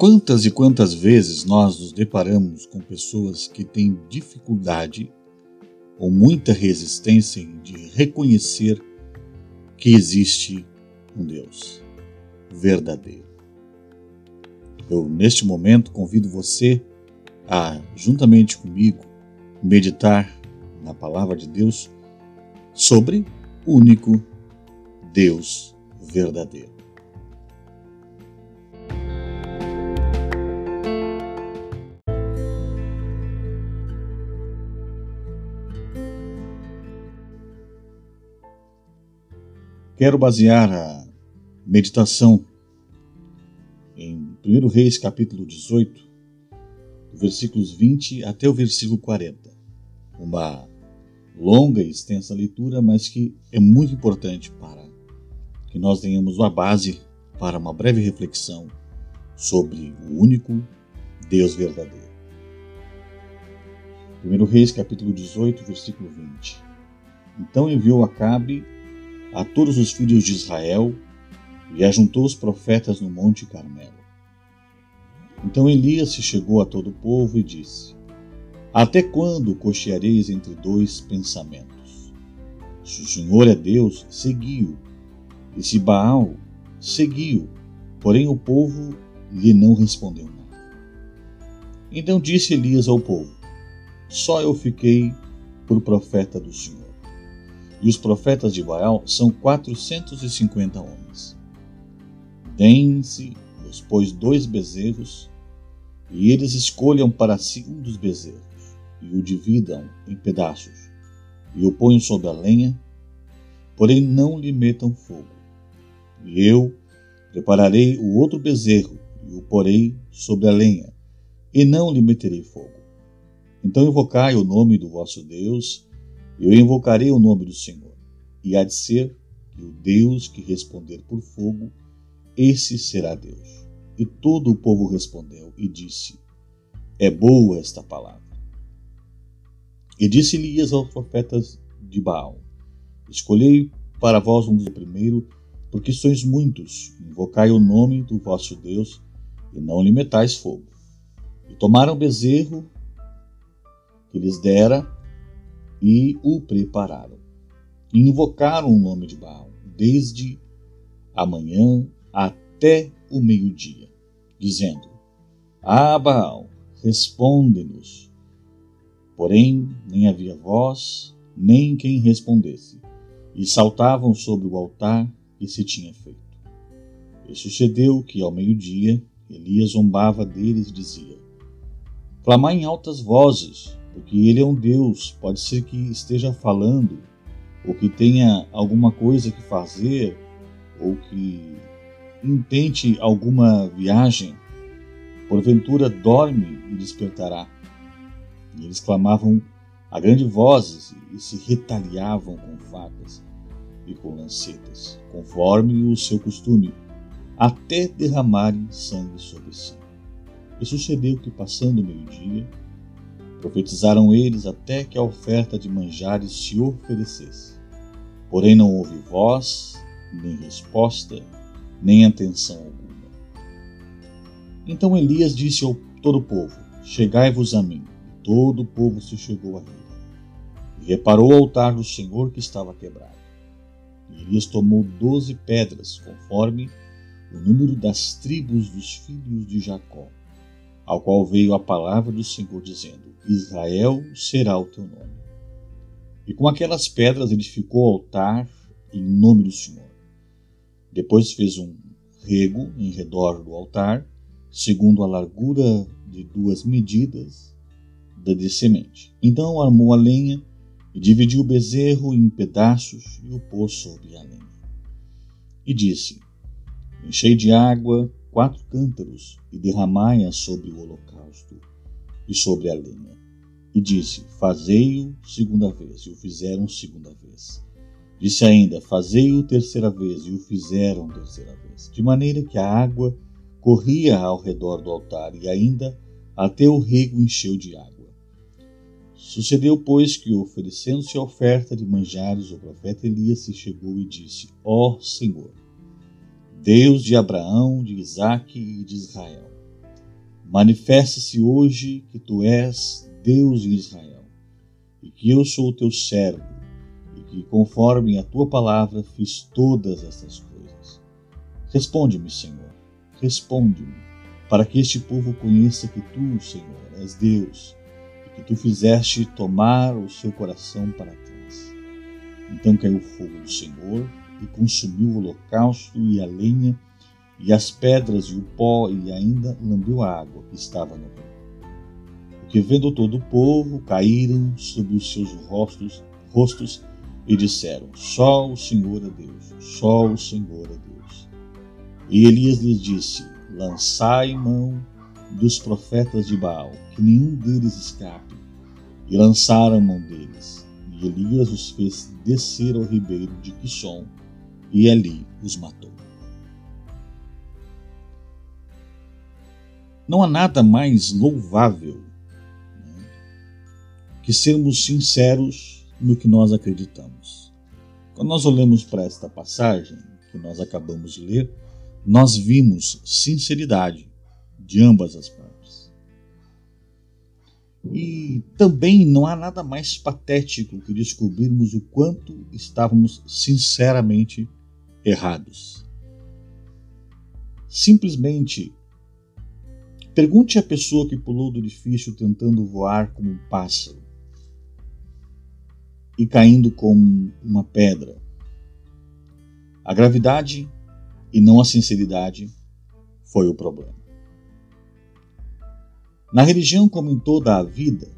Quantas e quantas vezes nós nos deparamos com pessoas que têm dificuldade ou muita resistência de reconhecer que existe um Deus verdadeiro. Eu, neste momento, convido você a, juntamente comigo, meditar na palavra de Deus sobre o único Deus verdadeiro. Quero basear a meditação em 1 Reis capítulo 18, versículos 20 até o versículo 40. Uma longa e extensa leitura, mas que é muito importante para que nós tenhamos uma base para uma breve reflexão sobre o único Deus verdadeiro. 1 Reis capítulo 18, versículo 20. Então enviou Acabe a todos os filhos de Israel e ajuntou os profetas no Monte Carmelo. Então Elias se chegou a todo o povo e disse: Até quando cocheareis entre dois pensamentos? Se o Senhor é Deus, segui-o, e se Baal, segui-o. Porém o povo lhe não respondeu nada. Então disse Elias ao povo: Só eu fiquei por profeta do Senhor e os profetas de Baal são quatrocentos e cinquenta homens. Deem-se, pois, dois bezerros, e eles escolham para si um dos bezerros, e o dividam em pedaços, e o ponham sobre a lenha, porém não lhe metam fogo. E eu prepararei o outro bezerro, e o porei sobre a lenha, e não lhe meterei fogo. Então invocai o nome do vosso Deus, eu invocarei o nome do Senhor, e há de ser que o Deus que responder por fogo, esse será Deus. E todo o povo respondeu e disse: É boa esta palavra. E disse Elias aos profetas de Baal: Escolhei para vós um dos primeiro, porque sois muitos, invocai o nome do vosso Deus, e não lhe metais fogo. E tomaram o bezerro que lhes dera, e o prepararam. Invocaram o nome de Baal desde a manhã até o meio-dia, dizendo: Ah, Baal, responde-nos. Porém, nem havia voz, nem quem respondesse, e saltavam sobre o altar que se tinha feito. E sucedeu que, ao meio-dia, Elias zombava deles e dizia: Clamai em altas vozes, porque ele é um Deus, pode ser que esteja falando, ou que tenha alguma coisa que fazer, ou que intente alguma viagem, porventura dorme e despertará. E eles clamavam a grande vozes e se retaliavam com facas e com lancetas, conforme o seu costume, até derramarem sangue sobre si. E sucedeu que, passando o meio-dia, Profetizaram eles até que a oferta de manjares se oferecesse. Porém não houve voz, nem resposta, nem atenção alguma. Então Elias disse ao todo o povo: Chegai-vos a mim. E todo o povo se chegou a ele. E reparou o altar do Senhor que estava quebrado. E Elias tomou doze pedras, conforme o número das tribos dos filhos de Jacó, ao qual veio a palavra do Senhor dizendo: Israel será o teu nome. E com aquelas pedras edificou o altar em nome do Senhor. Depois fez um rego em redor do altar, segundo a largura de duas medidas da de semente. Então armou a lenha e dividiu o bezerro em pedaços e o pôs sobre a lenha. E disse: Enchei de água quatro cântaros e derramai-a sobre o holocausto e sobre a lenha e disse: Fazei-o segunda vez, e o fizeram segunda vez. Disse ainda: Fazei-o terceira vez, e o fizeram terceira vez. De maneira que a água corria ao redor do altar, e ainda até o rego encheu de água. Sucedeu, pois, que, oferecendo-se a oferta de manjares, o profeta Elias se chegou e disse: Ó Senhor, Deus de Abraão, de Isaque e de Israel, Manifesta-se hoje que tu és Deus em Israel, e que eu sou o teu servo, e que, conforme a tua palavra, fiz todas estas coisas. Responde-me, Senhor, responde-me, para que este povo conheça que tu, Senhor, és Deus, e que tu fizeste tomar o seu coração para trás. Então caiu o fogo do Senhor e consumiu o holocausto e a lenha e as pedras e o pó e ainda lambeu a água que estava no rio. Que vendo todo o povo, caíram sobre os seus rostos, rostos e disseram: Só o Senhor é Deus, só o Senhor é Deus. E Elias lhes disse: Lançai mão dos profetas de Baal, que nenhum deles escape. E lançaram mão deles. E Elias os fez descer ao ribeiro de Quisson, e ali os matou. Não há nada mais louvável que sermos sinceros no que nós acreditamos. Quando nós olhamos para esta passagem que nós acabamos de ler, nós vimos sinceridade de ambas as partes. E também não há nada mais patético que descobrirmos o quanto estávamos sinceramente errados. Simplesmente pergunte à pessoa que pulou do edifício tentando voar como um pássaro e caindo como uma pedra. A gravidade e não a sinceridade foi o problema. Na religião, como em toda a vida,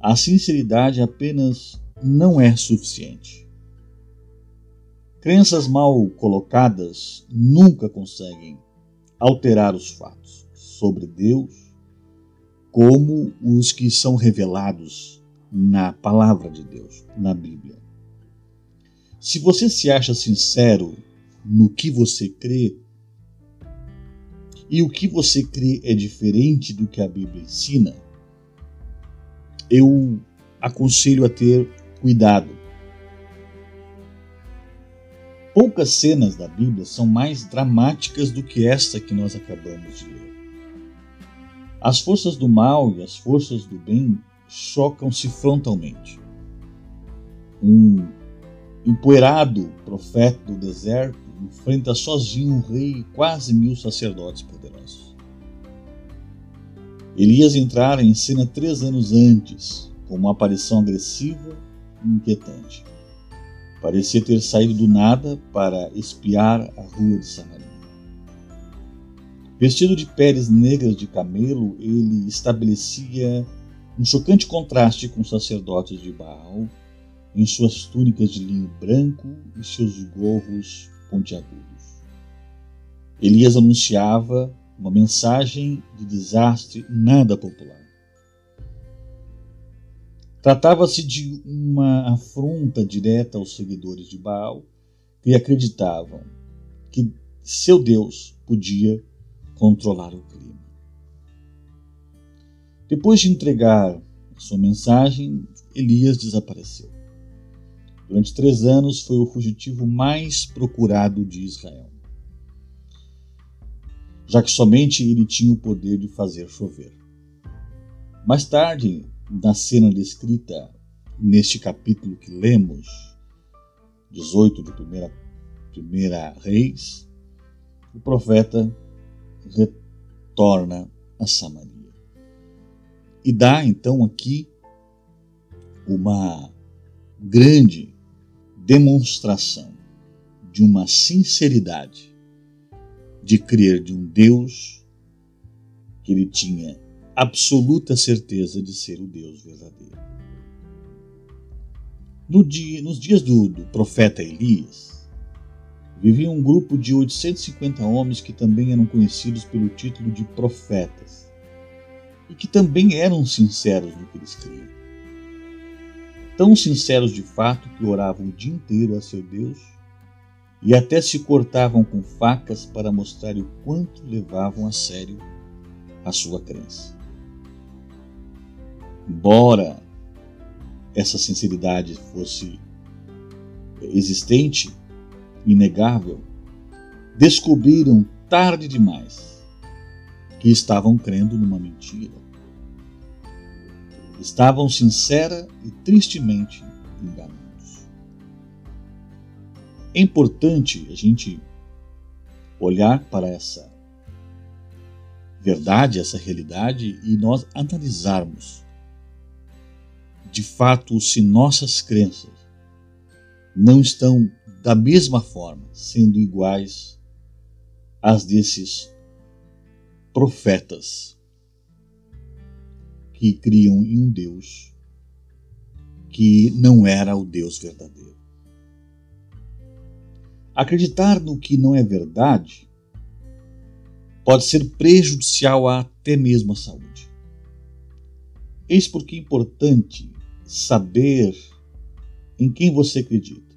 a sinceridade apenas não é suficiente. Crenças mal colocadas nunca conseguem alterar os fatos sobre Deus como os que são revelados na palavra de Deus, na Bíblia. Se você se acha sincero no que você crê, e o que você crê é diferente do que a Bíblia ensina, eu aconselho a ter cuidado. Poucas cenas da Bíblia são mais dramáticas do que esta que nós acabamos de ler. As forças do mal e as forças do bem chocam-se frontalmente. Um empoeirado profeta do deserto enfrenta sozinho um rei e quase mil sacerdotes poderosos. Elias entrara em cena três anos antes, com uma aparição agressiva e inquietante. Parecia ter saído do nada para espiar a rua de Samaria. Vestido de peles negras de camelo, ele estabelecia um chocante contraste com os sacerdotes de Baal, em suas túnicas de linho branco e seus gorros pontiagudos. Elias anunciava uma mensagem de desastre nada popular. Tratava-se de uma afronta direta aos seguidores de Baal, que acreditavam que seu Deus podia controlar o clima. Depois de entregar sua mensagem, Elias desapareceu. Durante três anos foi o fugitivo mais procurado de Israel, já que somente ele tinha o poder de fazer chover. Mais tarde, na cena descrita neste capítulo que lemos, 18 de primeira, primeira Reis, o profeta retorna a Samaria. E dá então aqui uma grande demonstração de uma sinceridade de crer de um Deus que ele tinha absoluta certeza de ser o Deus verdadeiro. No dia, nos dias do, do profeta Elias, vivia um grupo de 850 homens que também eram conhecidos pelo título de profetas e que também eram sinceros no que eles criam. Tão sinceros de fato que oravam o dia inteiro a seu Deus e até se cortavam com facas para mostrar o quanto levavam a sério a sua crença. Embora essa sinceridade fosse existente, inegável, descobriram tarde demais que estavam crendo numa mentira. Estavam sincera e tristemente enganados. É importante a gente olhar para essa verdade, essa realidade e nós analisarmos de fato se nossas crenças não estão da mesma forma, sendo iguais às desses profetas que criam em um Deus que não era o Deus verdadeiro. Acreditar no que não é verdade pode ser prejudicial até mesmo à saúde. Eis porque é importante saber em quem você acredita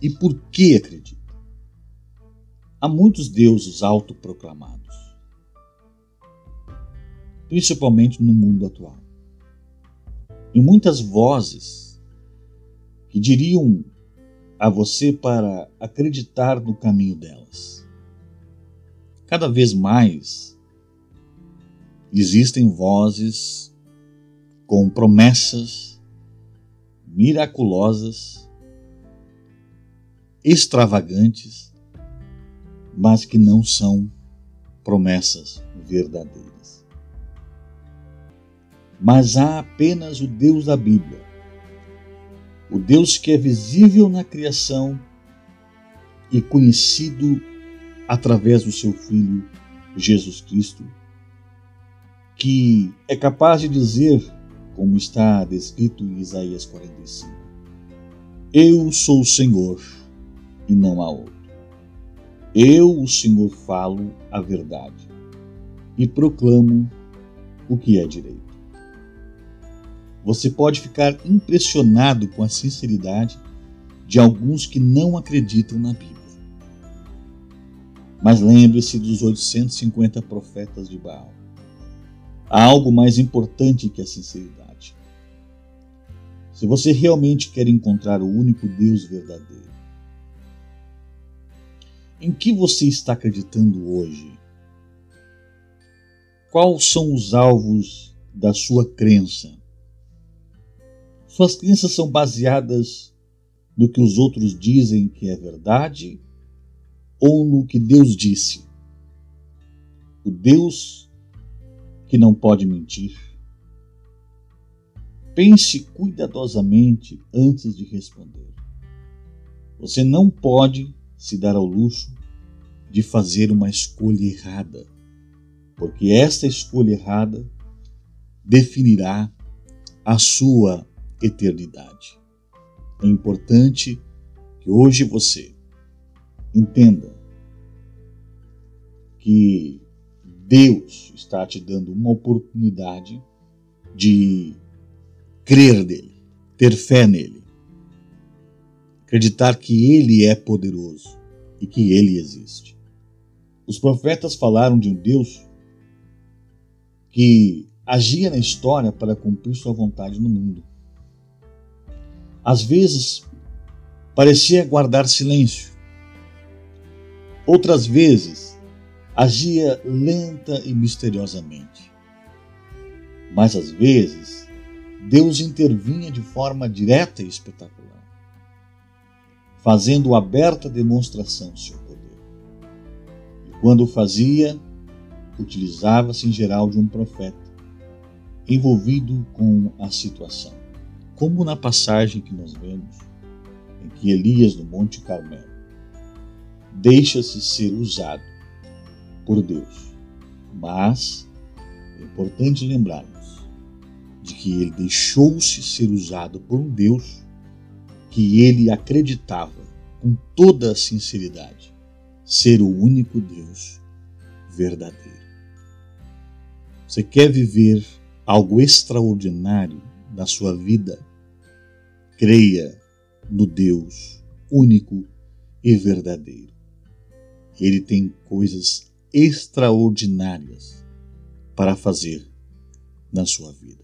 e por que acredita. Há muitos deuses autoproclamados, principalmente no mundo atual. E muitas vozes que diriam a você para acreditar no caminho delas. Cada vez mais existem vozes com promessas miraculosas, extravagantes, mas que não são promessas verdadeiras. Mas há apenas o Deus da Bíblia, o Deus que é visível na criação e conhecido através do seu Filho Jesus Cristo, que é capaz de dizer, como está descrito em Isaías 45, Eu sou o Senhor e não há outro. Eu, o Senhor, falo a verdade e proclamo o que é direito. Você pode ficar impressionado com a sinceridade de alguns que não acreditam na Bíblia. Mas lembre-se dos 850 profetas de Baal. Há algo mais importante que a sinceridade. Se você realmente quer encontrar o único Deus verdadeiro, em que você está acreditando hoje? Quais são os alvos da sua crença? Suas crenças são baseadas no que os outros dizem que é verdade ou no que Deus disse? O Deus que não pode mentir. Pense cuidadosamente antes de responder. Você não pode se dar ao luxo de fazer uma escolha errada, porque esta escolha errada definirá a sua eternidade. É importante que hoje você entenda que Deus está te dando uma oportunidade de crer nele, ter fé nele, acreditar que ele é poderoso e que ele existe. Os profetas falaram de um Deus que agia na história para cumprir sua vontade no mundo. Às vezes, parecia guardar silêncio. Outras vezes, agia lenta e misteriosamente. Mas às vezes, Deus intervinha de forma direta e espetacular, fazendo aberta demonstração do seu poder. E quando o fazia, utilizava-se em geral de um profeta, envolvido com a situação como na passagem que nós vemos, em que Elias no Monte Carmelo deixa-se ser usado por Deus. Mas é importante lembrarmos de que ele deixou-se ser usado por um Deus que ele acreditava com toda a sinceridade ser o único Deus verdadeiro. Você quer viver algo extraordinário na sua vida, creia no Deus único e verdadeiro. Ele tem coisas extraordinárias para fazer na sua vida.